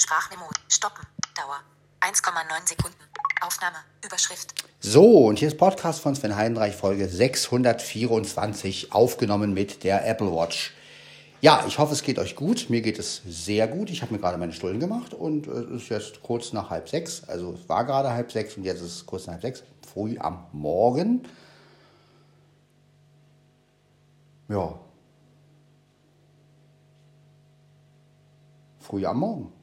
Sprachmemo. Stoppen. Dauer. 1,9 Sekunden. Aufnahme. Überschrift. So, und hier ist Podcast von Sven Heidenreich, Folge 624, aufgenommen mit der Apple Watch. Ja, ich hoffe, es geht euch gut. Mir geht es sehr gut. Ich habe mir gerade meine Stullen gemacht und äh, es ist jetzt kurz nach halb sechs. Also es war gerade halb sechs und jetzt ist es kurz nach halb sechs. Früh am Morgen. Ja. Früh am Morgen.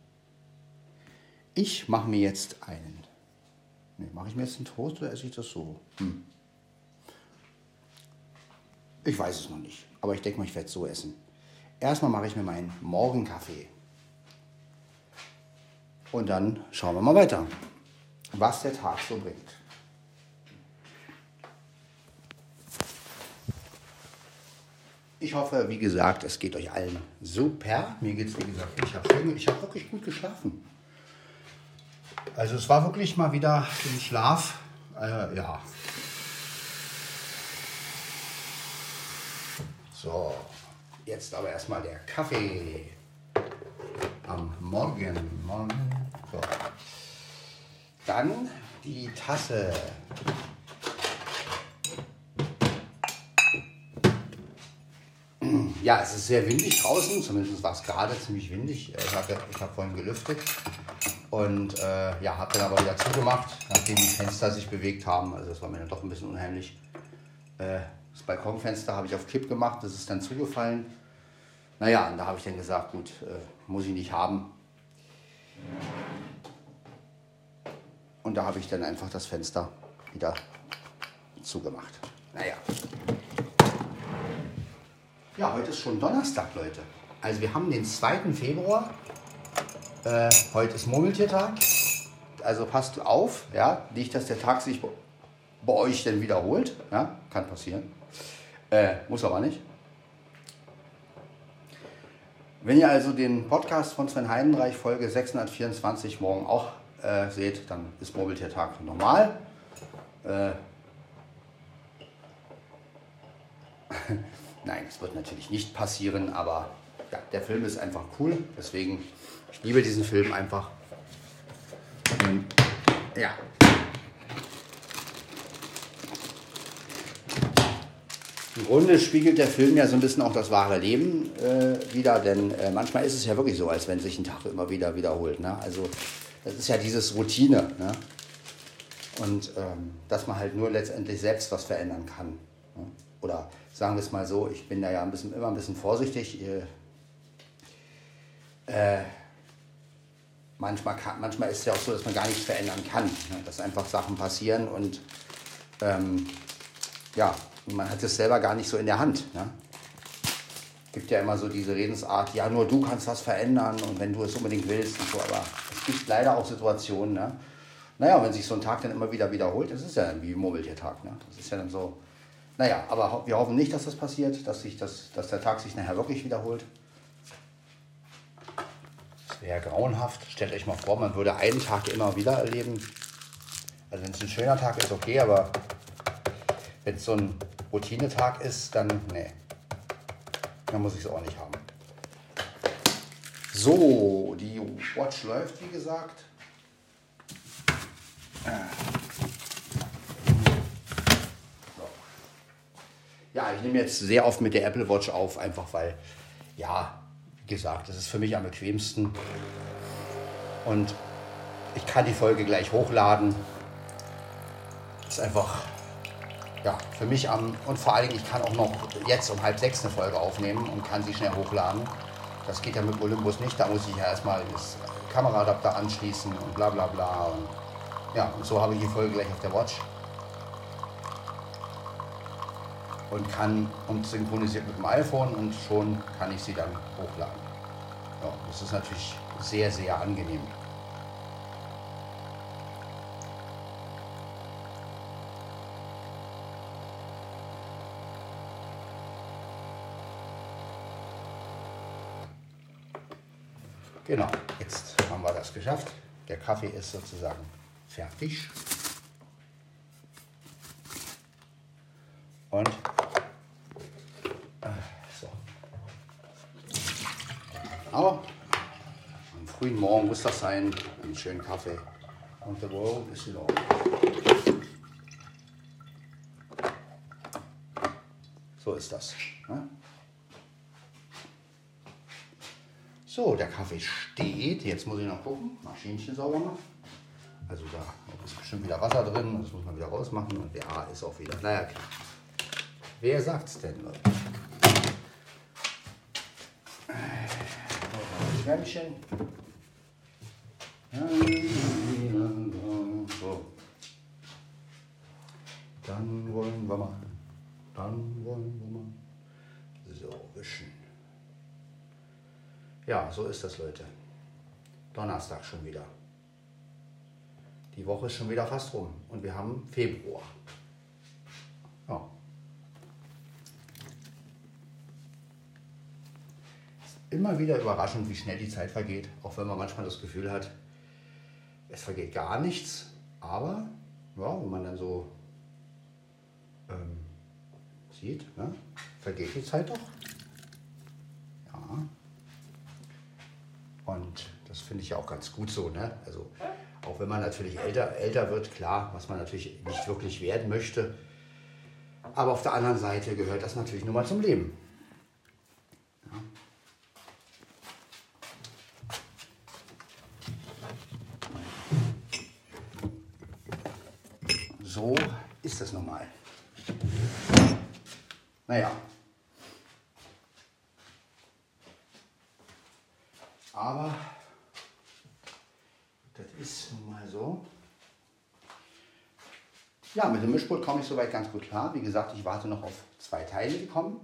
Ich mache mir jetzt einen. Nee, mache ich mir jetzt einen Toast oder esse ich das so? Hm. Ich weiß es noch nicht, aber ich denke mal, ich werde es so essen. Erstmal mache ich mir meinen Morgenkaffee. Und dann schauen wir mal weiter, was der Tag so bringt. Ich hoffe, wie gesagt, es geht euch allen super. Mir geht es, wie gesagt, ich habe hab wirklich gut geschlafen. Also es war wirklich mal wieder im Schlaf. Äh, ja. So, jetzt aber erstmal der Kaffee am Morgen. So. Dann die Tasse. Ja, es ist sehr windig draußen, zumindest war es gerade ziemlich windig. Ich habe ich hab vorhin gelüftet und äh, ja, habe dann aber wieder zugemacht, nachdem die Fenster sich bewegt haben. Also das war mir dann doch ein bisschen unheimlich. Äh, das Balkonfenster habe ich auf Kipp gemacht, das ist dann zugefallen. Naja, und da habe ich dann gesagt, gut, äh, muss ich nicht haben. Und da habe ich dann einfach das Fenster wieder zugemacht. Naja. Ja, heute ist schon Donnerstag, Leute. Also wir haben den 2. Februar. Äh, heute ist Murmeltiertag. Also passt auf, ja, nicht, dass der Tag sich bei euch dann wiederholt. Ja, kann passieren. Äh, muss aber nicht. Wenn ihr also den Podcast von Sven Heidenreich Folge 624 morgen auch äh, seht, dann ist Murmeltiertag normal. Äh, Nein, es wird natürlich nicht passieren, aber ja, der Film ist einfach cool. Deswegen, liebe diesen Film einfach. Ja. Im Grunde spiegelt der Film ja so ein bisschen auch das wahre Leben äh, wieder, denn äh, manchmal ist es ja wirklich so, als wenn sich ein Tag immer wieder wiederholt. Ne? Also das ist ja dieses Routine. Ne? Und ähm, dass man halt nur letztendlich selbst was verändern kann. Ne? Oder sagen wir es mal so, ich bin da ja ein bisschen, immer ein bisschen vorsichtig. Äh, manchmal, kann, manchmal ist es ja auch so, dass man gar nichts verändern kann. Ne? Dass einfach Sachen passieren und ähm, ja, man hat es selber gar nicht so in der Hand. Ne? gibt ja immer so diese Redensart, ja, nur du kannst was verändern und wenn du es unbedingt willst und so, aber es gibt leider auch Situationen, ne? Naja, wenn sich so ein Tag dann immer wieder wiederholt, das ist ja wie ein Murmeltiertag, ne? Das ist ja dann so, naja, aber wir hoffen nicht, dass das passiert, dass, sich das, dass der Tag sich nachher wirklich wiederholt. Wäre grauenhaft. Stellt euch mal vor, man würde einen Tag immer wieder erleben. Also wenn es ein schöner Tag ist, okay, aber wenn es so ein Routinetag ist, dann nee. Dann muss ich es auch nicht haben. So, die Watch läuft, wie gesagt. Ja, ich nehme jetzt sehr oft mit der Apple Watch auf, einfach weil, ja, gesagt, das ist für mich am bequemsten. Und ich kann die Folge gleich hochladen. Das ist einfach, ja, für mich am, und vor allen Dingen, ich kann auch noch jetzt um halb sechs eine Folge aufnehmen und kann sie schnell hochladen. Das geht ja mit Olympus nicht, da muss ich ja erstmal das Kameraadapter anschließen und bla bla bla. Und ja, und so habe ich die Folge gleich auf der Watch. und kann und synchronisiert mit dem iPhone und schon kann ich sie dann hochladen. Ja, das ist natürlich sehr, sehr angenehm. Genau, jetzt haben wir das geschafft. Der Kaffee ist sozusagen fertig. Und frühen Morgen muss das sein. Einen schönen Kaffee. Und the world is order. So ist das. Ne? So, der Kaffee steht. Jetzt muss ich noch gucken. Maschinchen sauber machen. Also da ist bestimmt wieder Wasser drin. Das muss man wieder rausmachen. Und der A ist auch wieder. Naja, klar. Wer sagt's denn, Leute? Schwämmchen. So. Dann wollen wir mal. Dann wollen wir wischen. Ja, so ist das, Leute. Donnerstag schon wieder. Die Woche ist schon wieder fast rum und wir haben Februar. Ja. immer wieder überraschend, wie schnell die Zeit vergeht, auch wenn man manchmal das Gefühl hat, es vergeht gar nichts. Aber ja, wenn man dann so ähm, sieht, ne, vergeht die Zeit doch. Und das finde ich ja auch ganz gut so. Ne? Also auch wenn man natürlich älter, älter wird, klar, was man natürlich nicht wirklich werden möchte. Aber auf der anderen Seite gehört das natürlich nur mal zum Leben. so ist das normal. Naja. Aber das ist nun mal so. Ja, mit dem Mischpult komme ich soweit ganz gut klar. Wie gesagt, ich warte noch auf zwei Teile, die kommen,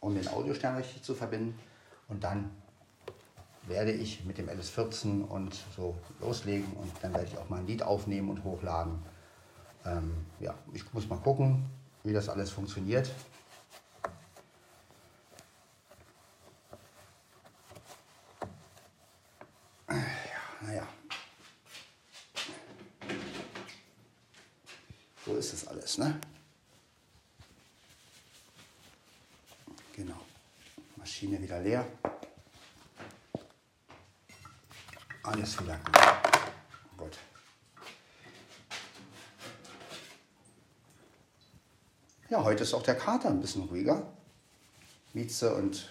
um den Audiostern richtig zu verbinden. Und dann werde ich mit dem LS14 und so loslegen und dann werde ich auch mal ein Lied aufnehmen und hochladen. Ähm, ja, ich muss mal gucken, wie das alles funktioniert. Ja, naja. So ne? Genau. Maschine wieder leer. Alles wieder gut. Gut. Ja, heute ist auch der Kater ein bisschen ruhiger. Mieze und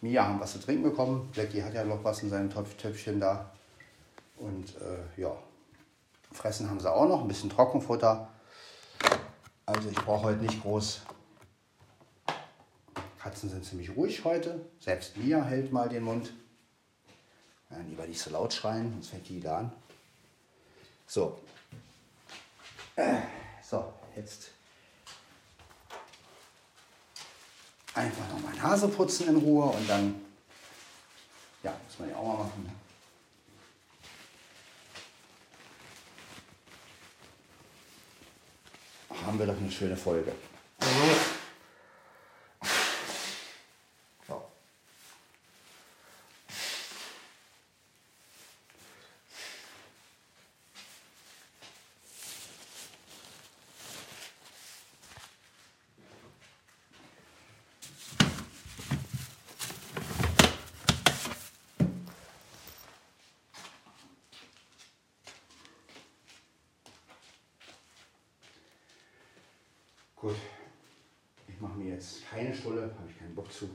Mia haben was zu trinken bekommen. Blackie hat ja noch was in seinem Töpfchen da. Und äh, ja, fressen haben sie auch noch, ein bisschen Trockenfutter. Also ich brauche heute nicht groß. Katzen sind ziemlich ruhig heute. Selbst Mia hält mal den Mund. Ja, lieber nicht so laut schreien, sonst fängt die wieder an. So. Äh, so, jetzt einfach noch meine Nase putzen in Ruhe und dann, ja, muss man ja auch mal machen. Haben wir doch eine schöne Folge. Gut, ich mache mir jetzt keine Stulle, habe ich keinen Bock zu.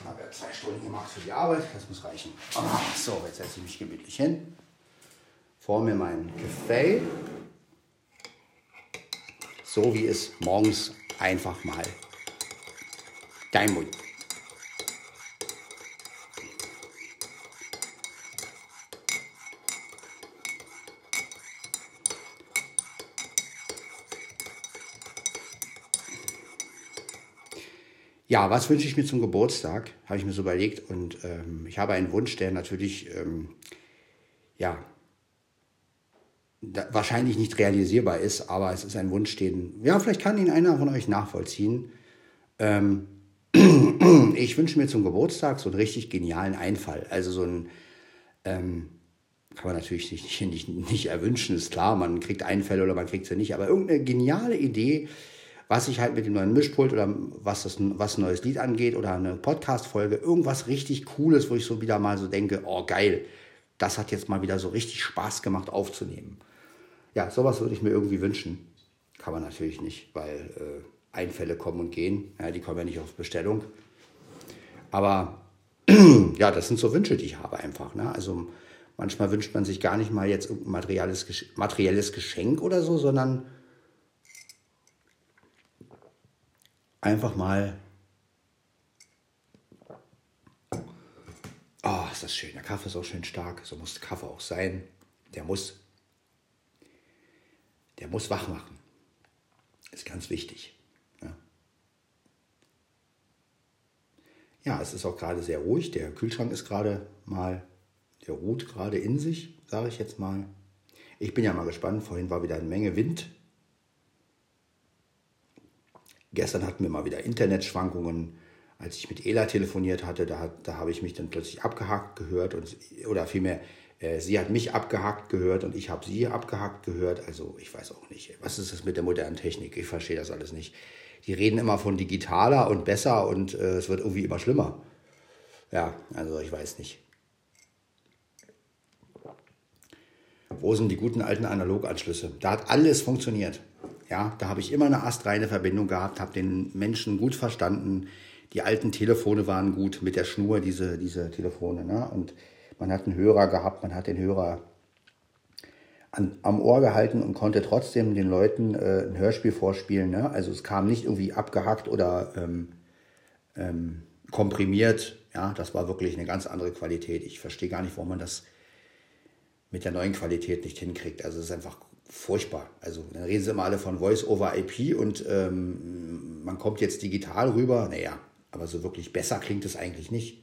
Ich habe ja zwei Stunden gemacht für die Arbeit, das muss reichen. Oh, so, jetzt setze ich mich gemütlich hin. Vor mir mein Kaffee. So wie es morgens einfach mal dein Mund. Ja, was wünsche ich mir zum Geburtstag? Habe ich mir so überlegt. Und ähm, ich habe einen Wunsch, der natürlich, ähm, ja, da, wahrscheinlich nicht realisierbar ist, aber es ist ein Wunsch, den, ja, vielleicht kann ihn einer von euch nachvollziehen. Ähm, ich wünsche mir zum Geburtstag so einen richtig genialen Einfall. Also so ein, ähm, kann man natürlich nicht, nicht, nicht erwünschen, ist klar, man kriegt Einfälle oder man kriegt sie nicht, aber irgendeine geniale Idee, was ich halt mit dem neuen Mischpult oder was, das, was ein neues Lied angeht oder eine Podcast-Folge, irgendwas richtig Cooles, wo ich so wieder mal so denke, oh geil, das hat jetzt mal wieder so richtig Spaß gemacht aufzunehmen. Ja, sowas würde ich mir irgendwie wünschen. Kann man natürlich nicht, weil äh, Einfälle kommen und gehen. Ja, die kommen ja nicht auf Bestellung. Aber ja, das sind so Wünsche, die ich habe einfach. Ne? Also manchmal wünscht man sich gar nicht mal jetzt irgendein materielles, materielles Geschenk oder so, sondern einfach mal. Oh, ist das schön. Der Kaffee ist auch schön stark. So muss der Kaffee auch sein. Der muss, der muss wach machen. Ist ganz wichtig. Ja. ja, es ist auch gerade sehr ruhig. Der Kühlschrank ist gerade mal, der ruht gerade in sich, sage ich jetzt mal. Ich bin ja mal gespannt. Vorhin war wieder eine Menge Wind Gestern hatten wir mal wieder Internetschwankungen. Als ich mit Ela telefoniert hatte, da, da habe ich mich dann plötzlich abgehackt gehört und, oder vielmehr, äh, sie hat mich abgehackt gehört und ich habe sie abgehackt gehört. Also ich weiß auch nicht, was ist das mit der modernen Technik? Ich verstehe das alles nicht. Die reden immer von digitaler und besser und äh, es wird irgendwie immer schlimmer. Ja, also ich weiß nicht. Wo sind die guten alten Analoganschlüsse? Da hat alles funktioniert. Ja, da habe ich immer eine astreine Verbindung gehabt, habe den Menschen gut verstanden. Die alten Telefone waren gut mit der Schnur, diese, diese Telefone. Ne? Und man hat einen Hörer gehabt, man hat den Hörer an, am Ohr gehalten und konnte trotzdem den Leuten äh, ein Hörspiel vorspielen. Ne? Also es kam nicht irgendwie abgehackt oder ähm, ähm, komprimiert. Ja, das war wirklich eine ganz andere Qualität. Ich verstehe gar nicht, warum man das mit der neuen Qualität nicht hinkriegt. Also es ist einfach furchtbar. Also dann reden sie immer alle von Voice-over-IP und ähm, man kommt jetzt digital rüber. Naja, aber so wirklich besser klingt es eigentlich nicht.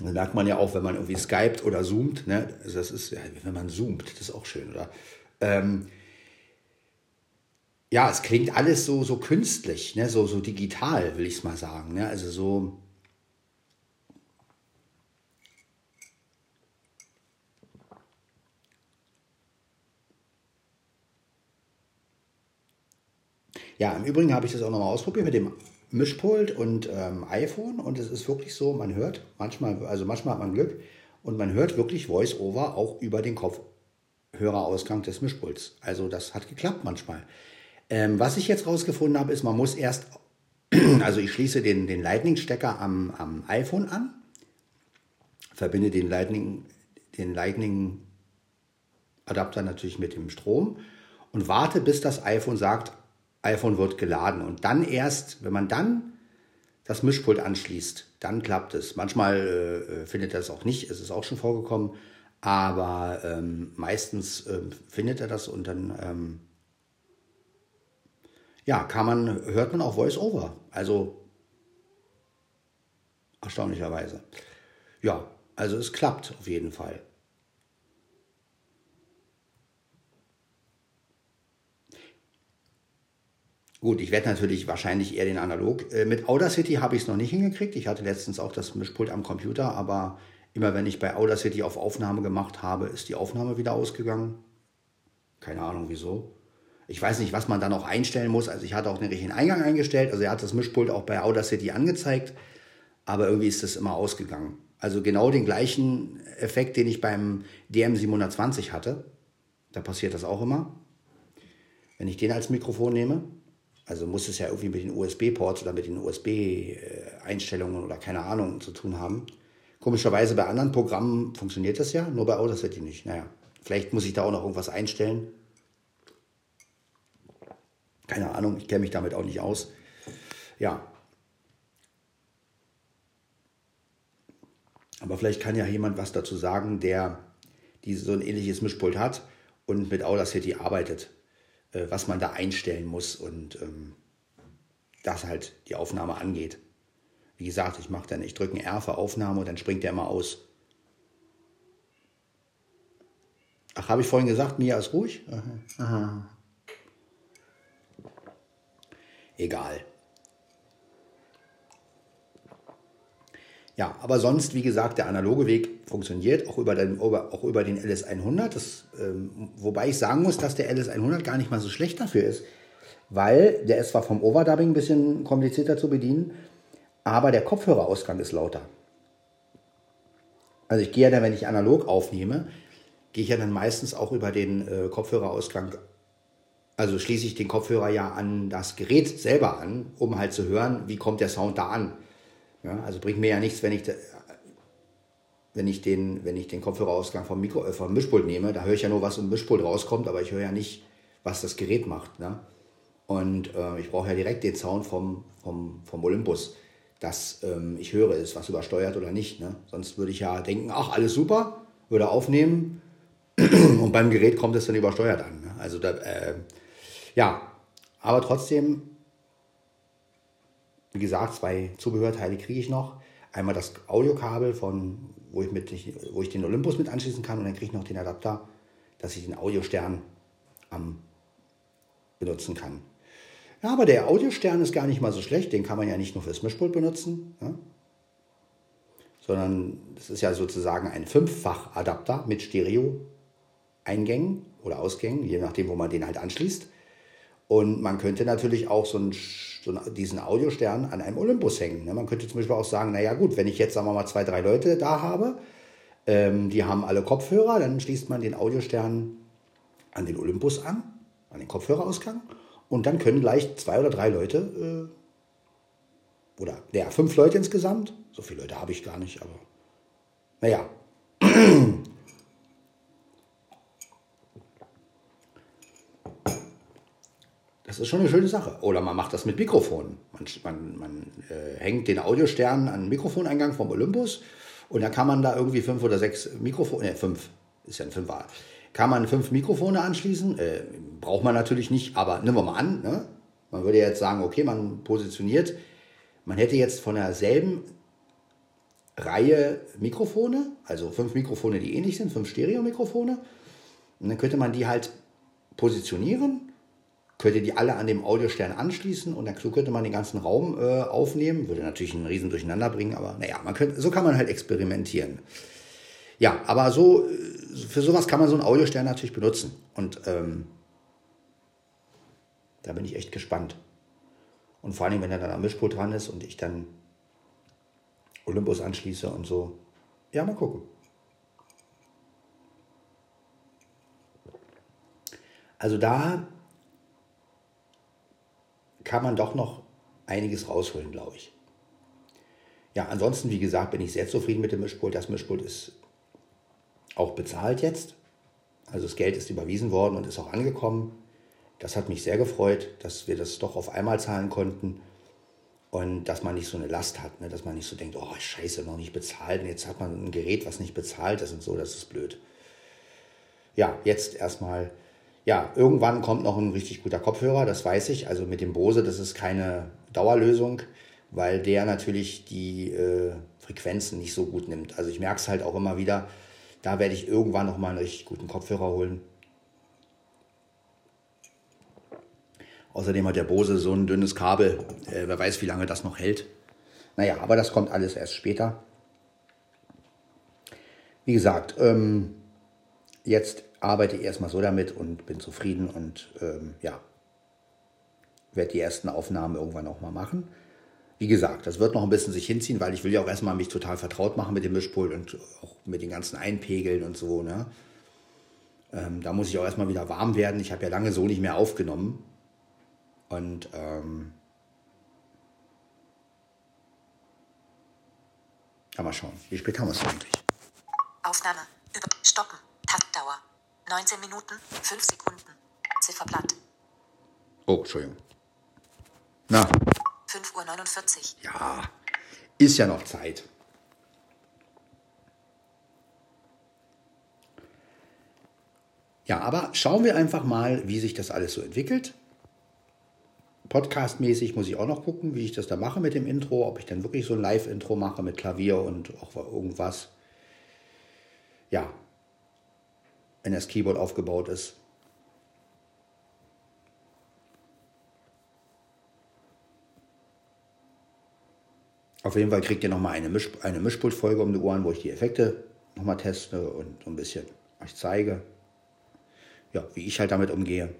Das merkt man ja auch, wenn man irgendwie skypt oder zoomt. Ne? Also das ist, ja, wenn man zoomt, das ist auch schön, oder? Ähm, ja, es klingt alles so, so künstlich, ne? so, so digital, will ich es mal sagen. Ne? Also so, Ja, im Übrigen habe ich das auch nochmal ausprobiert mit dem Mischpult und ähm, iPhone und es ist wirklich so, man hört manchmal, also manchmal hat man Glück und man hört wirklich Voice-Over auch über den Kopfhörerausgang des Mischpults. Also das hat geklappt manchmal. Ähm, was ich jetzt rausgefunden habe, ist, man muss erst, also ich schließe den, den Lightning-Stecker am, am iPhone an, verbinde den Lightning, den Lightning Adapter natürlich mit dem Strom und warte, bis das iPhone sagt, iPhone wird geladen. Und dann erst, wenn man dann das Mischpult anschließt, dann klappt es. Manchmal äh, findet er es auch nicht, es ist auch schon vorgekommen, aber ähm, meistens äh, findet er das und dann ähm, ja, kann man, hört man auch Voice-Over. Also erstaunlicherweise. Ja, also es klappt auf jeden Fall. Gut, ich werde natürlich wahrscheinlich eher den Analog. Äh, mit Audacity habe ich es noch nicht hingekriegt. Ich hatte letztens auch das Mischpult am Computer, aber immer wenn ich bei Audacity auf Aufnahme gemacht habe, ist die Aufnahme wieder ausgegangen. Keine Ahnung wieso. Ich weiß nicht, was man da noch einstellen muss. Also ich hatte auch den richtigen Eingang eingestellt. Also er hat das Mischpult auch bei Audacity angezeigt, aber irgendwie ist das immer ausgegangen. Also genau den gleichen Effekt, den ich beim DM720 hatte. Da passiert das auch immer. Wenn ich den als Mikrofon nehme, also muss es ja irgendwie mit den USB-Ports oder mit den USB-Einstellungen oder keine Ahnung zu tun haben. Komischerweise bei anderen Programmen funktioniert das ja, nur bei Audacity nicht. Naja, vielleicht muss ich da auch noch irgendwas einstellen. Keine Ahnung, ich kenne mich damit auch nicht aus. Ja. Aber vielleicht kann ja jemand was dazu sagen, der diese, so ein ähnliches Mischpult hat und mit Audacity arbeitet. Äh, was man da einstellen muss und ähm, das halt die Aufnahme angeht. Wie gesagt, ich mache dann, ich drücke ein R für Aufnahme und dann springt der immer aus. Ach, habe ich vorhin gesagt, Mia ist ruhig? Aha. Aha. Egal. Ja, aber sonst, wie gesagt, der analoge Weg funktioniert, auch über den, auch über den LS100. Das, ähm, wobei ich sagen muss, dass der LS100 gar nicht mal so schlecht dafür ist, weil der ist zwar vom Overdubbing ein bisschen komplizierter zu bedienen, aber der Kopfhörerausgang ist lauter. Also ich gehe ja dann, wenn ich analog aufnehme, gehe ich ja dann meistens auch über den äh, Kopfhörerausgang, also schließe ich den Kopfhörer ja an das Gerät selber an, um halt zu hören, wie kommt der Sound da an. Ja, also bringt mir ja nichts, wenn ich, wenn ich, den, wenn ich den Kopfhörerausgang vom, Mikro, äh, vom Mischpult nehme. Da höre ich ja nur, was im Mischpult rauskommt, aber ich höre ja nicht, was das Gerät macht. Ne? Und äh, ich brauche ja direkt den Sound vom, vom, vom Olympus, dass ähm, ich höre, ist was übersteuert oder nicht. Ne? Sonst würde ich ja denken, ach, alles super, würde aufnehmen und beim Gerät kommt es dann übersteuert an. Ne? Also da, äh, ja, aber trotzdem wie gesagt, zwei Zubehörteile kriege ich noch. Einmal das Audiokabel, von, wo, ich mit, wo ich den Olympus mit anschließen kann und dann kriege ich noch den Adapter, dass ich den Audiostern am benutzen kann. Ja, aber der Audiostern ist gar nicht mal so schlecht. Den kann man ja nicht nur fürs Mischpult benutzen, ja? sondern es ist ja sozusagen ein Fünffach-Adapter mit Stereo-Eingängen oder Ausgängen, je nachdem, wo man den halt anschließt. Und man könnte natürlich auch so, einen, so diesen Audiostern an einem Olympus hängen. Ne? Man könnte zum Beispiel auch sagen, naja gut, wenn ich jetzt, sagen wir mal, zwei, drei Leute da habe, ähm, die haben alle Kopfhörer, dann schließt man den Audiostern an den Olympus an, an den Kopfhörerausgang. Und dann können gleich zwei oder drei Leute, äh, oder ja, fünf Leute insgesamt, so viele Leute habe ich gar nicht, aber naja, Das ist schon eine schöne Sache. Oder man macht das mit Mikrofonen. Man, man, man äh, hängt den Audiostern an den Mikrofoneingang vom Olympus und dann kann man da irgendwie fünf oder sechs Mikrofone, ne, fünf, ist ja ein Fünfer, kann man fünf Mikrofone anschließen. Äh, braucht man natürlich nicht, aber nehmen wir mal an. Ne? Man würde jetzt sagen, okay, man positioniert, man hätte jetzt von derselben Reihe Mikrofone, also fünf Mikrofone, die ähnlich sind, fünf Stereo-Mikrofone. Und dann könnte man die halt positionieren könnt ihr die alle an dem Audiostern anschließen und dann so könnte man den ganzen Raum äh, aufnehmen. Würde natürlich einen riesen Durcheinander bringen, aber naja, man könnte, so kann man halt experimentieren. Ja, aber so, für sowas kann man so einen Audiostern natürlich benutzen. Und ähm, da bin ich echt gespannt. Und vor allem, wenn er dann am Mischpult dran ist und ich dann Olympus anschließe und so. Ja, mal gucken. Also da kann man doch noch einiges rausholen, glaube ich. Ja, ansonsten, wie gesagt, bin ich sehr zufrieden mit dem Mischpult. Das Mischpult ist auch bezahlt jetzt. Also das Geld ist überwiesen worden und ist auch angekommen. Das hat mich sehr gefreut, dass wir das doch auf einmal zahlen konnten und dass man nicht so eine Last hat, ne? dass man nicht so denkt, oh scheiße, noch nicht bezahlt und jetzt hat man ein Gerät, was nicht bezahlt ist und so, das ist blöd. Ja, jetzt erstmal ja, irgendwann kommt noch ein richtig guter Kopfhörer, das weiß ich. Also mit dem Bose, das ist keine Dauerlösung, weil der natürlich die äh, Frequenzen nicht so gut nimmt. Also ich merke es halt auch immer wieder, da werde ich irgendwann noch mal einen richtig guten Kopfhörer holen. Außerdem hat der Bose so ein dünnes Kabel, äh, wer weiß, wie lange das noch hält. Naja, aber das kommt alles erst später. Wie gesagt, ähm, jetzt arbeite erstmal so damit und bin zufrieden und ähm, ja, werde die ersten Aufnahmen irgendwann auch mal machen. Wie gesagt, das wird noch ein bisschen sich hinziehen, weil ich will ja auch erstmal mich total vertraut machen mit dem Mischpult und auch mit den ganzen Einpegeln und so. Ne? Ähm, da muss ich auch erstmal wieder warm werden. Ich habe ja lange so nicht mehr aufgenommen. Und ähm, ja, mal schauen. Wie spät haben wir es eigentlich? Aufnahme. Über Stoppen. Taktdauer. 19 Minuten, 5 Sekunden. Zifferblatt. Oh, Entschuldigung. Na. 5.49 Uhr. Ja, ist ja noch Zeit. Ja, aber schauen wir einfach mal, wie sich das alles so entwickelt. Podcastmäßig muss ich auch noch gucken, wie ich das da mache mit dem Intro, ob ich dann wirklich so ein Live-Intro mache mit Klavier und auch irgendwas. Ja, wenn das Keyboard aufgebaut ist. Auf jeden Fall kriegt ihr nochmal eine, Misch, eine Mischpultfolge um die Ohren, wo ich die Effekte nochmal teste und so ein bisschen euch zeige, ja, wie ich halt damit umgehe.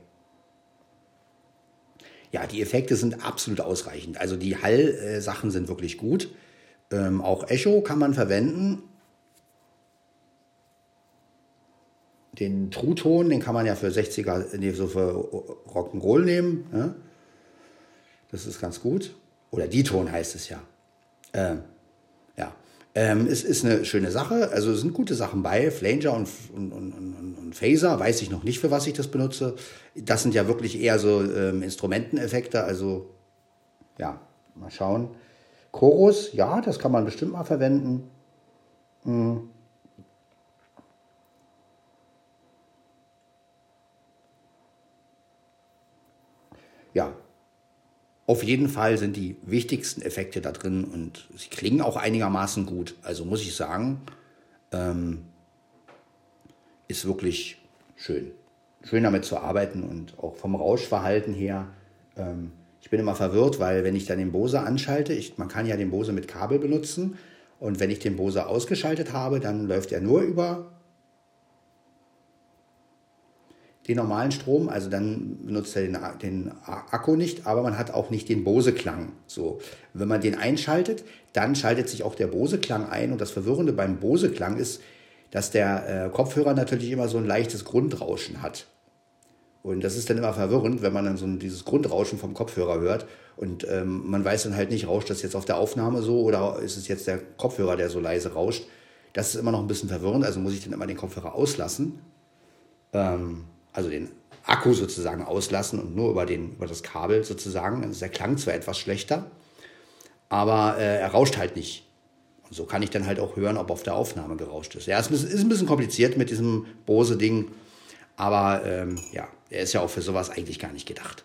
Ja, die Effekte sind absolut ausreichend. Also die Hall-Sachen sind wirklich gut. Ähm, auch Echo kann man verwenden. Den True-Ton, den kann man ja für 60er, nee, so für Rock'n'Roll nehmen. Ja? Das ist ganz gut. Oder die Ton heißt es ja. Ähm, ja. Ähm, es ist eine schöne Sache. Also es sind gute Sachen bei. Flanger und, und, und, und, Phaser weiß ich noch nicht, für was ich das benutze. Das sind ja wirklich eher so ähm, Instrumenteneffekte. Also ja, mal schauen. Chorus, ja, das kann man bestimmt mal verwenden. Hm. Ja, auf jeden Fall sind die wichtigsten Effekte da drin und sie klingen auch einigermaßen gut. Also muss ich sagen, ähm, ist wirklich schön. Schön damit zu arbeiten und auch vom Rauschverhalten her. Ähm, ich bin immer verwirrt, weil wenn ich dann den Bose anschalte, ich, man kann ja den Bose mit Kabel benutzen und wenn ich den Bose ausgeschaltet habe, dann läuft er nur über den normalen Strom, also dann benutzt er den, den Akku nicht, aber man hat auch nicht den Bose-Klang. So, wenn man den einschaltet, dann schaltet sich auch der Bose-Klang ein und das Verwirrende beim Bose-Klang ist, dass der äh, Kopfhörer natürlich immer so ein leichtes Grundrauschen hat. Und das ist dann immer verwirrend, wenn man dann so dieses Grundrauschen vom Kopfhörer hört und ähm, man weiß dann halt nicht, rauscht das jetzt auf der Aufnahme so oder ist es jetzt der Kopfhörer, der so leise rauscht. Das ist immer noch ein bisschen verwirrend, also muss ich dann immer den Kopfhörer auslassen. Ähm, also den Akku sozusagen auslassen und nur über, den, über das Kabel sozusagen. Ist der Klang zwar etwas schlechter, aber äh, er rauscht halt nicht. Und so kann ich dann halt auch hören, ob auf der Aufnahme gerauscht ist. Ja, es ist ein bisschen kompliziert mit diesem Bose-Ding, aber ähm, ja, er ist ja auch für sowas eigentlich gar nicht gedacht.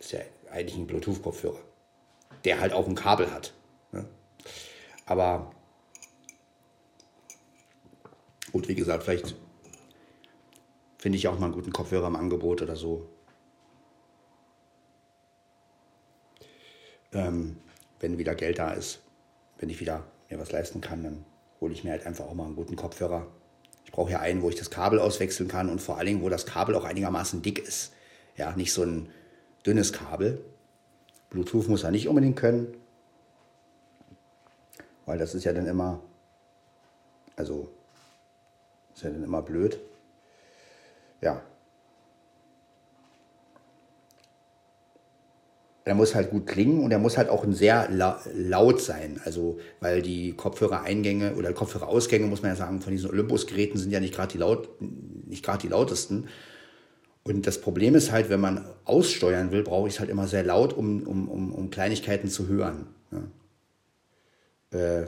Ist ja eigentlich ein Bluetooth-Kopfhörer, der halt auch ein Kabel hat. Ne? Aber gut, wie gesagt, vielleicht finde ich auch mal einen guten Kopfhörer im Angebot oder so. Ähm, wenn wieder Geld da ist, wenn ich wieder mir was leisten kann, dann hole ich mir halt einfach auch mal einen guten Kopfhörer. Ich brauche ja einen, wo ich das Kabel auswechseln kann und vor allen Dingen, wo das Kabel auch einigermaßen dick ist. Ja, nicht so ein dünnes Kabel. Bluetooth muss er nicht unbedingt können, weil das ist ja dann immer, also ist ja dann immer blöd ja. Er muss halt gut klingen und er muss halt auch sehr laut sein. Also, weil die Kopfhörereingänge oder Kopfhörerausgänge, muss man ja sagen, von diesen Olympus-Geräten sind ja nicht gerade die, laut, die lautesten. Und das Problem ist halt, wenn man aussteuern will, brauche ich es halt immer sehr laut, um, um, um, um Kleinigkeiten zu hören. Ja. Äh,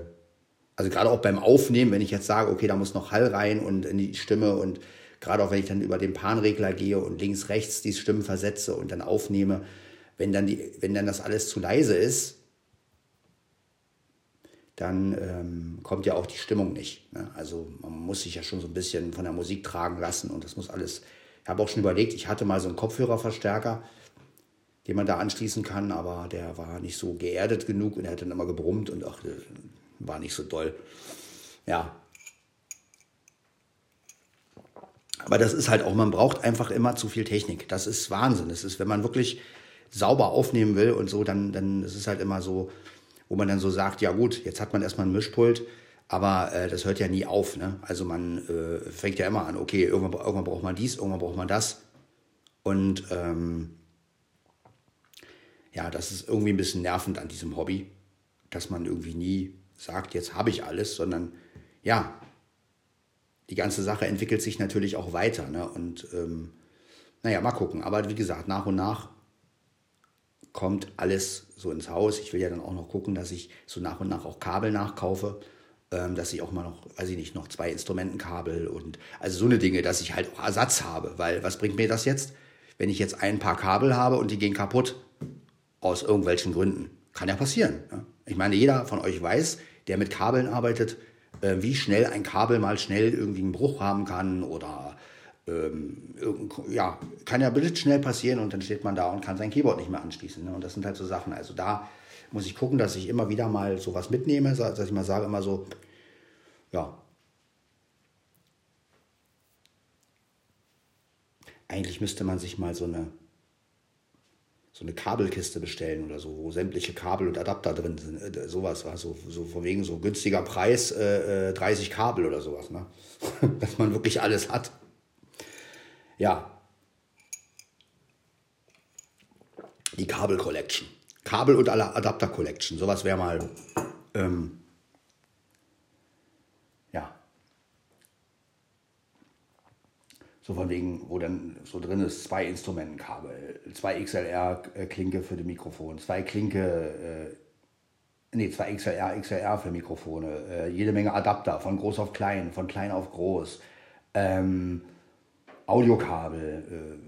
also gerade auch beim Aufnehmen, wenn ich jetzt sage, okay, da muss noch Hall rein und in die Stimme und Gerade auch wenn ich dann über den Panregler gehe und links, rechts die Stimmen versetze und dann aufnehme, wenn dann, die, wenn dann das alles zu leise ist, dann ähm, kommt ja auch die Stimmung nicht. Ne? Also man muss sich ja schon so ein bisschen von der Musik tragen lassen und das muss alles. Ich habe auch schon überlegt, ich hatte mal so einen Kopfhörerverstärker, den man da anschließen kann, aber der war nicht so geerdet genug und er hat dann immer gebrummt und auch war nicht so doll. Ja, Aber das ist halt auch, man braucht einfach immer zu viel Technik. Das ist Wahnsinn. Das ist, wenn man wirklich sauber aufnehmen will und so, dann, dann ist es halt immer so, wo man dann so sagt, ja gut, jetzt hat man erstmal ein Mischpult, aber äh, das hört ja nie auf. Ne? Also man äh, fängt ja immer an, okay, irgendwann, irgendwann braucht man dies, irgendwann braucht man das. Und ähm, ja, das ist irgendwie ein bisschen nervend an diesem Hobby, dass man irgendwie nie sagt, jetzt habe ich alles, sondern ja, die ganze Sache entwickelt sich natürlich auch weiter. Ne? Und ähm, naja, mal gucken. Aber wie gesagt, nach und nach kommt alles so ins Haus. Ich will ja dann auch noch gucken, dass ich so nach und nach auch Kabel nachkaufe, ähm, dass ich auch mal noch, weiß ich nicht, noch zwei Instrumentenkabel und also so eine Dinge, dass ich halt auch Ersatz habe. Weil was bringt mir das jetzt, wenn ich jetzt ein paar Kabel habe und die gehen kaputt aus irgendwelchen Gründen? Kann ja passieren. Ne? Ich meine, jeder von euch weiß, der mit Kabeln arbeitet, äh, wie schnell ein Kabel mal schnell irgendwie einen Bruch haben kann oder ähm, ja, kann ja schnell passieren und dann steht man da und kann sein Keyboard nicht mehr anschließen. Ne? Und das sind halt so Sachen. Also da muss ich gucken, dass ich immer wieder mal sowas mitnehme, dass ich mal sage, immer so, ja. Eigentlich müsste man sich mal so eine so eine Kabelkiste bestellen oder so, wo sämtliche Kabel und Adapter drin sind. Äh, sowas war so, so von wegen so günstiger Preis, äh, 30 äh, Kabel oder sowas, ne? Dass man wirklich alles hat. Ja. Die Kabel Collection. Kabel und Adapter Collection. Sowas wäre mal ähm, So von wegen, wo dann so drin ist, zwei Instrumentenkabel, zwei XLR-Klinke für die Mikrofon, zwei Klinke, äh, nee, zwei XLR, XLR für Mikrofone, äh, jede Menge Adapter, von groß auf klein, von klein auf groß, ähm, Audiokabel,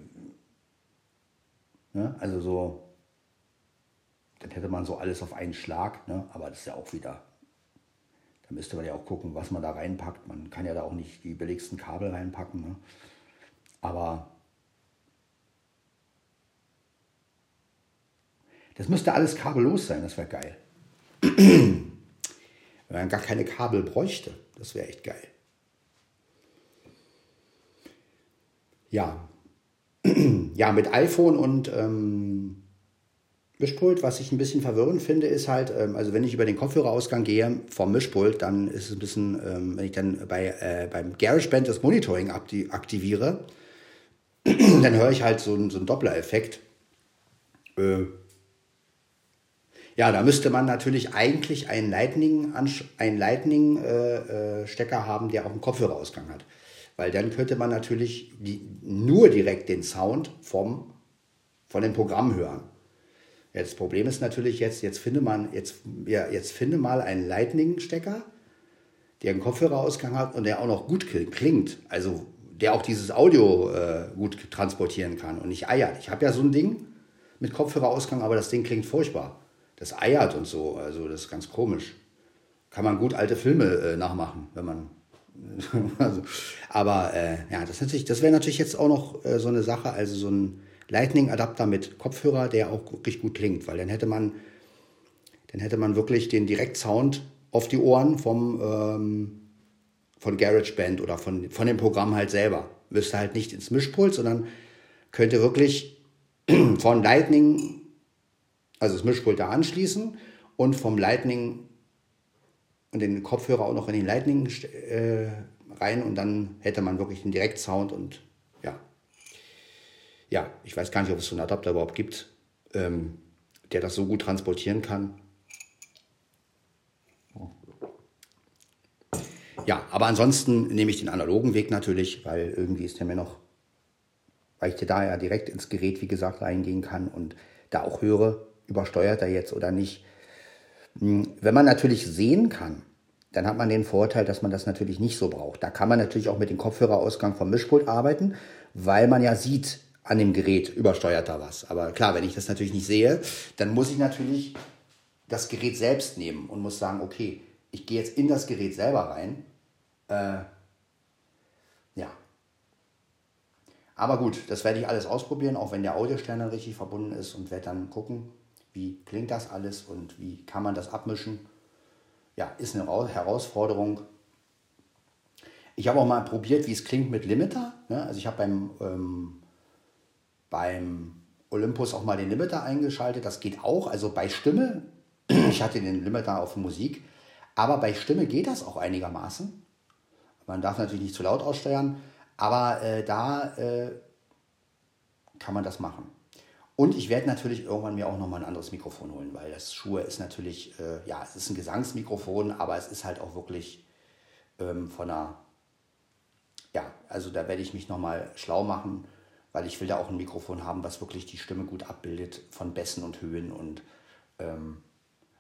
äh, ne? also so, dann hätte man so alles auf einen Schlag, ne? aber das ist ja auch wieder da müsste man ja auch gucken, was man da reinpackt. Man kann ja da auch nicht die billigsten Kabel reinpacken. Ne? Aber das müsste alles kabellos sein, das wäre geil. Wenn man gar keine Kabel bräuchte, das wäre echt geil. Ja, ja, mit iPhone und ähm, Mischpult, was ich ein bisschen verwirrend finde, ist halt, ähm, also wenn ich über den Kopfhörerausgang gehe vom Mischpult, dann ist es ein bisschen, ähm, wenn ich dann bei, äh, beim GarageBand das Monitoring aktiviere, dann höre ich halt so, einen, so einen Doppler-Effekt. Äh, ja, da müsste man natürlich eigentlich einen Lightning-Stecker Lightning, äh, äh, haben, der auch einen Kopfhörerausgang hat. Weil dann könnte man natürlich die, nur direkt den Sound vom, von dem Programm hören. Ja, das Problem ist natürlich jetzt, jetzt finde man, jetzt, ja, jetzt finde mal einen Lightning-Stecker, der einen Kopfhörerausgang hat und der auch noch gut klingt. Also der auch dieses Audio äh, gut transportieren kann und nicht eiert. Ich habe ja so ein Ding mit Kopfhörerausgang, aber das Ding klingt furchtbar. Das eiert und so, also das ist ganz komisch. Kann man gut alte Filme äh, nachmachen, wenn man. also, aber äh, ja, das, das wäre natürlich jetzt auch noch äh, so eine Sache, also so ein Lightning-Adapter mit Kopfhörer, der auch wirklich gut klingt, weil dann hätte man, dann hätte man wirklich den Direktsound auf die Ohren vom ähm, von GarageBand oder von, von dem Programm halt selber. Müsste halt nicht ins Mischpult, sondern könnte wirklich von Lightning, also das Mischpult da anschließen und vom Lightning und den Kopfhörer auch noch in den Lightning äh, rein und dann hätte man wirklich den Direktsound und ja. Ja, ich weiß gar nicht, ob es so einen Adapter überhaupt gibt, ähm, der das so gut transportieren kann. Ja, aber ansonsten nehme ich den analogen Weg natürlich, weil irgendwie ist der mir noch, weil ich da ja direkt ins Gerät, wie gesagt, reingehen kann und da auch höre, übersteuert er jetzt oder nicht. Hm, wenn man natürlich sehen kann, dann hat man den Vorteil, dass man das natürlich nicht so braucht. Da kann man natürlich auch mit dem Kopfhörerausgang vom Mischpult arbeiten, weil man ja sieht, an dem Gerät übersteuert da was. Aber klar, wenn ich das natürlich nicht sehe, dann muss ich natürlich das Gerät selbst nehmen und muss sagen, okay, ich gehe jetzt in das Gerät selber rein äh, ja. Aber gut, das werde ich alles ausprobieren, auch wenn der Audiostern dann richtig verbunden ist und werde dann gucken, wie klingt das alles und wie kann man das abmischen. Ja, ist eine Herausforderung. Ich habe auch mal probiert, wie es klingt mit Limiter. Ne? Also ich habe beim, ähm, beim Olympus auch mal den Limiter eingeschaltet. Das geht auch. Also bei Stimme, ich hatte den Limiter auf Musik, aber bei Stimme geht das auch einigermaßen. Man darf natürlich nicht zu laut aussteuern, aber äh, da äh, kann man das machen. Und ich werde natürlich irgendwann mir auch nochmal ein anderes Mikrofon holen, weil das Schuhe ist natürlich, äh, ja, es ist ein Gesangsmikrofon, aber es ist halt auch wirklich ähm, von einer, ja, also da werde ich mich nochmal schlau machen, weil ich will da auch ein Mikrofon haben, was wirklich die Stimme gut abbildet von Bässen und Höhen und ähm,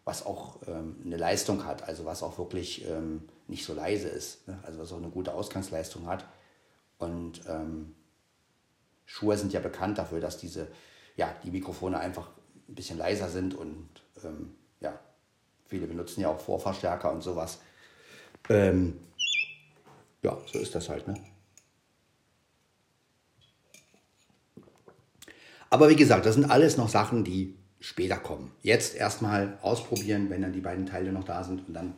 was auch ähm, eine Leistung hat, also was auch wirklich ähm, nicht so leise ist, ne? also was auch eine gute Ausgangsleistung hat. Und ähm, Schuhe sind ja bekannt dafür, dass diese, ja, die Mikrofone einfach ein bisschen leiser sind und ähm, ja, viele benutzen ja auch Vorverstärker und sowas. Ähm, ja, so ist das halt, ne? Aber wie gesagt, das sind alles noch Sachen, die später kommen. Jetzt erstmal ausprobieren, wenn dann die beiden Teile noch da sind und dann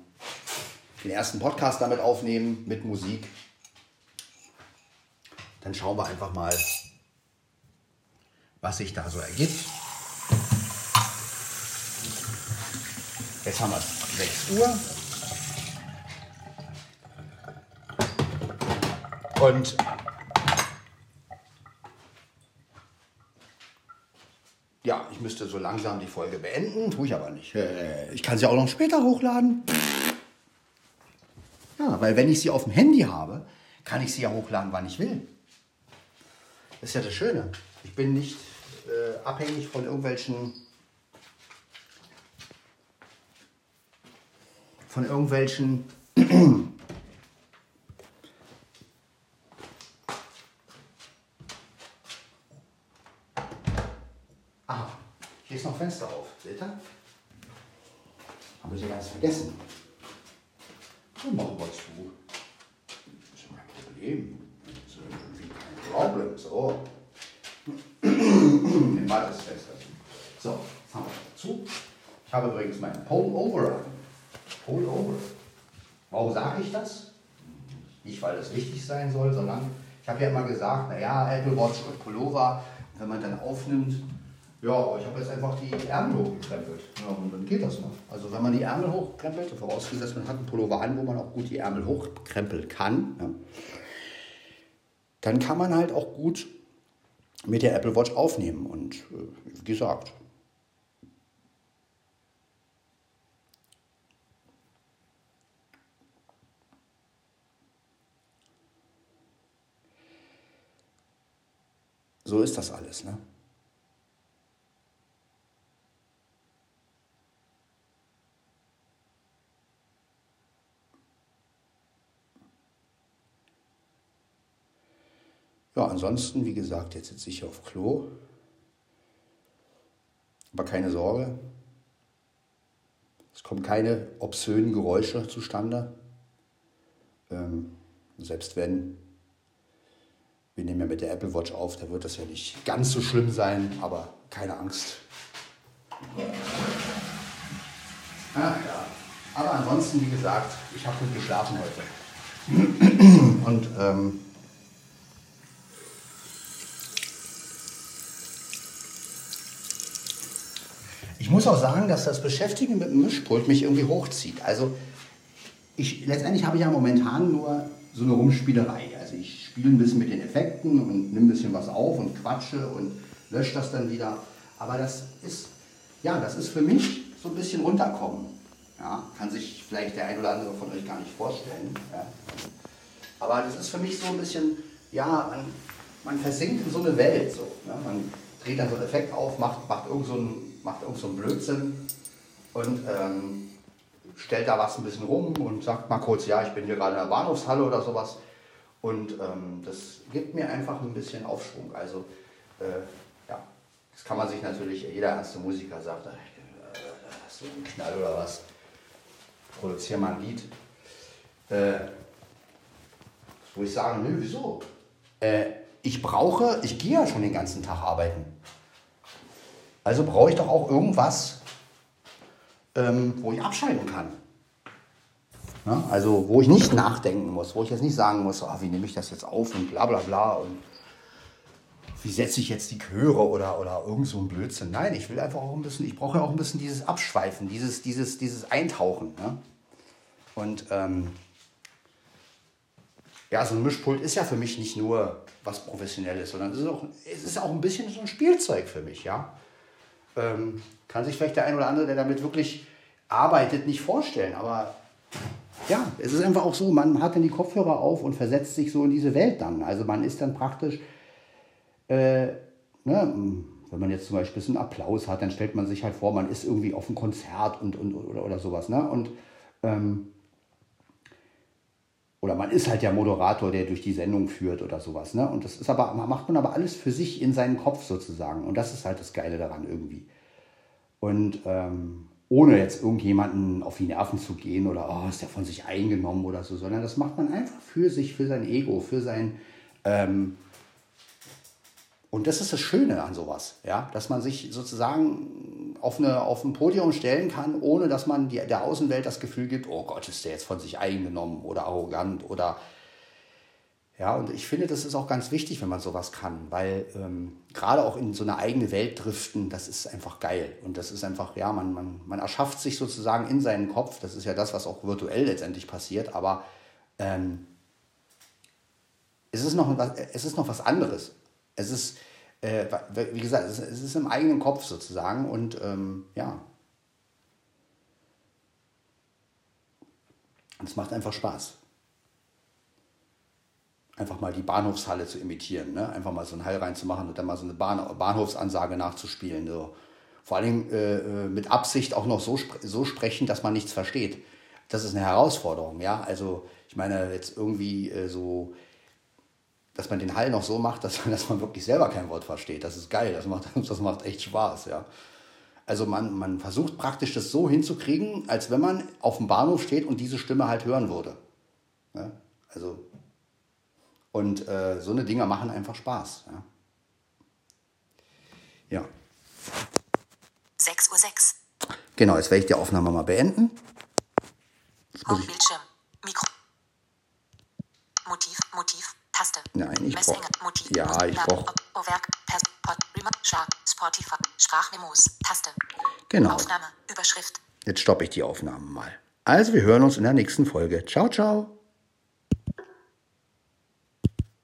den ersten Podcast damit aufnehmen mit Musik. Dann schauen wir einfach mal, was sich da so ergibt. Jetzt haben wir 6 Uhr. Und ja, ich müsste so langsam die Folge beenden, tue ich aber nicht. Äh, Ich kann sie auch noch später hochladen. Weil wenn ich sie auf dem Handy habe, kann ich sie ja hochladen, wann ich will. Das ist ja das Schöne. Ich bin nicht äh, abhängig von irgendwelchen von irgendwelchen Ah, hier ist noch Fenster auf. Seht ihr? Habe ich ja ganz vergessen. Dann machen wir zu. Das ist mein Problem. Das ist irgendwie kein Problem. So. Nehmen wir das zu. So, jetzt haben wir das zu. Ich habe übrigens meinen Pull-Over an. Pull-Over. Warum sage ich das? Nicht, weil das wichtig sein soll, sondern ich habe ja immer gesagt, naja, Apple Watch und Pullover, wenn man dann aufnimmt, ja, ich habe jetzt einfach die Ärmel hochgekrempelt. Ja, und dann geht das noch. Also wenn man die Ärmel hochkrempelt, vorausgesetzt man hat einen Pullover an, wo man auch gut die Ärmel hochkrempeln kann, ja, dann kann man halt auch gut mit der Apple Watch aufnehmen. Und äh, wie gesagt, so ist das alles. Ne? Ja, ansonsten, wie gesagt, jetzt sitze ich hier auf Klo. Aber keine Sorge, es kommen keine obszönen Geräusche zustande. Ähm, selbst wenn, wir nehmen ja mit der Apple Watch auf, da wird das ja nicht ganz so schlimm sein, aber keine Angst. Ach ja, aber ansonsten, wie gesagt, ich habe gut geschlafen heute. Und ähm, Ich muss auch sagen, dass das Beschäftigen mit dem Mischpult mich irgendwie hochzieht. Also ich, letztendlich habe ich ja momentan nur so eine Rumspielerei. Also ich spiele ein bisschen mit den Effekten und nehme ein bisschen was auf und quatsche und lösche das dann wieder. Aber das ist, ja, das ist für mich so ein bisschen runterkommen. Ja, kann sich vielleicht der ein oder andere von euch gar nicht vorstellen. Ja. Aber das ist für mich so ein bisschen, ja, man, man versinkt in so eine Welt. So, ja. Man dreht dann so einen Effekt auf, macht, macht irgend so einen irgend so Blödsinn und ähm, stellt da was ein bisschen rum und sagt mal kurz, ja, ich bin hier gerade in der Bahnhofshalle oder sowas. Und ähm, das gibt mir einfach ein bisschen Aufschwung. Also, äh, ja, das kann man sich natürlich, jeder ernste Musiker sagt, äh, du einen Knall oder was? Produziere mal ein Lied. Äh, wo ich sage, nö, wieso? Äh, ich brauche, ich gehe ja schon den ganzen Tag arbeiten. Also brauche ich doch auch irgendwas, ähm, wo ich abschalten kann. Ja, also wo ich nicht nachdenken muss, wo ich jetzt nicht sagen muss, oh, wie nehme ich das jetzt auf und bla bla bla und wie setze ich jetzt die Chöre oder, oder irgend so ein Blödsinn. Nein, ich will einfach auch ein bisschen, ich brauche ja auch ein bisschen dieses Abschweifen, dieses, dieses, dieses Eintauchen. Ne? Und ähm, ja, so ein Mischpult ist ja für mich nicht nur was Professionelles, sondern es ist auch, es ist auch ein bisschen so ein Spielzeug für mich, ja. Ähm, kann sich vielleicht der ein oder andere, der damit wirklich arbeitet, nicht vorstellen. Aber ja, es ist einfach auch so, man hat dann die Kopfhörer auf und versetzt sich so in diese Welt dann. Also man ist dann praktisch, äh, ne, wenn man jetzt zum Beispiel einen Applaus hat, dann stellt man sich halt vor, man ist irgendwie auf einem Konzert und, und oder, oder sowas. Ne? Und ähm, oder man ist halt der Moderator, der durch die Sendung führt oder sowas. Ne? Und das ist aber, macht man aber alles für sich in seinen Kopf sozusagen. Und das ist halt das Geile daran irgendwie. Und ähm, ohne jetzt irgendjemanden auf die Nerven zu gehen oder oh, ist der von sich eingenommen oder so, sondern das macht man einfach für sich, für sein Ego, für sein, ähm, Und das ist das Schöne an sowas, ja, dass man sich sozusagen auf, eine, auf ein Podium stellen kann, ohne dass man die, der Außenwelt das Gefühl gibt, oh Gott, ist der jetzt von sich eingenommen oder arrogant oder ja, und ich finde, das ist auch ganz wichtig, wenn man sowas kann, weil ähm, gerade auch in so eine eigene Welt driften, das ist einfach geil. Und das ist einfach, ja, man, man, man erschafft sich sozusagen in seinen Kopf, das ist ja das, was auch virtuell letztendlich passiert, aber ähm, es, ist noch, es ist noch was anderes. Es ist, äh, wie gesagt, es ist im eigenen Kopf sozusagen und ähm, ja. Und es macht einfach Spaß einfach mal die Bahnhofshalle zu imitieren, ne? einfach mal so einen Hall reinzumachen und dann mal so eine Bahn Bahnhofsansage nachzuspielen. So. Vor allem äh, äh, mit Absicht auch noch so, so sprechen, dass man nichts versteht. Das ist eine Herausforderung, ja. Also ich meine jetzt irgendwie äh, so, dass man den Hall noch so macht, dass, dass man wirklich selber kein Wort versteht. Das ist geil, das macht, das macht echt Spaß, ja. Also man, man versucht praktisch das so hinzukriegen, als wenn man auf dem Bahnhof steht und diese Stimme halt hören würde. Ja? Also und äh, so eine Dinger machen einfach Spaß. Ja. ja. 6.06 Uhr. Genau, jetzt werde ich die Aufnahme mal beenden. Bildschirm. Mikro. Motiv, Motiv, Taste. Nein, ich brauche. Ja, ich brauche. Werk, Spotify, Sprachmemos, Taste. Genau. Aufnahme, Überschrift. Jetzt stoppe ich die Aufnahme mal. Also, wir hören uns in der nächsten Folge. Ciao, ciao.